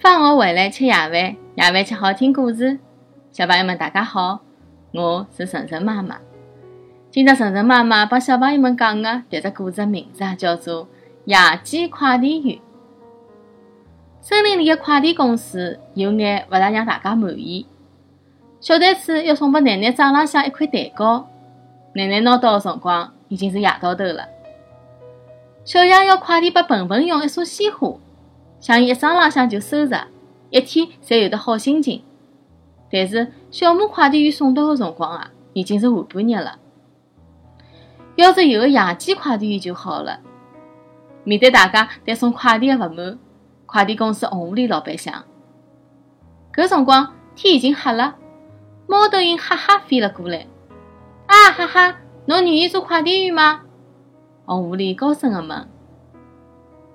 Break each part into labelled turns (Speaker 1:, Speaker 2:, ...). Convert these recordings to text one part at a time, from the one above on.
Speaker 1: 放学回来吃夜饭，夜饭吃好听故事。小朋友们，大家好，我是晨晨妈妈。今朝晨晨妈妈帮小朋友们讲的迭只故事名字啊，叫做《野鸡快递员》。森林里的快递公司有眼勿大让大家满意。小袋鼠要送拨奶奶早浪向一块蛋糕，奶奶拿到的辰光已经是夜到头了。小羊要快递拨笨笨熊一束鲜花。想一早浪向就收着，一天才有得好心情。但是小马快递员送到的辰光啊，已经是下半日了。要是有个野鸡快递员就好了。面对大家对送快递的不满，快递公司红狐狸老板想：搿辰光天已经黑了，猫头鹰哈哈飞了过来。啊哈哈，侬愿意做快递员吗？红狐狸高声的问。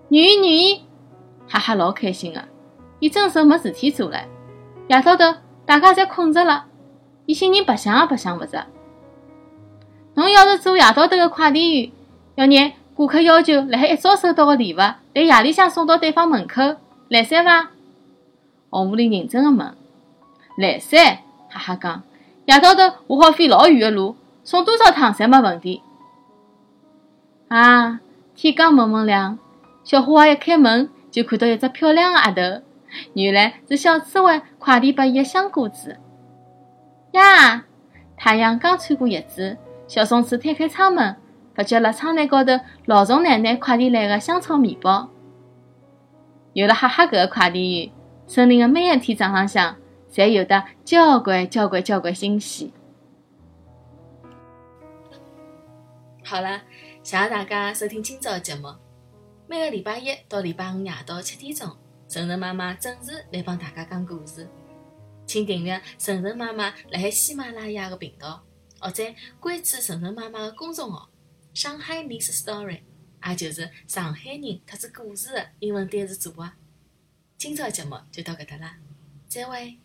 Speaker 1: 愿意，愿意。哈哈，老开心个，伊真愁没事体做唻。夜到头，大家侪困着了，伊心里白相也白相勿着。侬要是做夜到头个快递员，要拿顾客要求辣海一早收到个礼物，辣夜里向送到对方门口，来三伐？红狐狸认真个问。来三，哈哈讲，夜到头我好飞老远个路，送多少趟侪没问题。啊，天刚蒙蒙亮，小花一开门。就看到一只漂亮的鸭头，原来是小刺猬快递拨伊的香果子。呀！太阳刚穿过叶子，小松鼠推开窗门，发觉了窗台高头老鼠奶奶快递来的香草面包。有了哈哈搿个快递员，森林的每一天早浪向，侪有得交关交关交关惊喜。
Speaker 2: 好了，谢谢大家收听今朝的节目。每个礼拜一到礼拜五夜到七点钟，晨晨妈妈准时来帮大家讲故事。请订阅晨晨妈妈辣海喜马拉雅的频道，或者关注晨晨妈妈的公众号“上海人 story”，也就是上海人特子故事的英文单词组合。今朝节目就到搿搭啦，再会。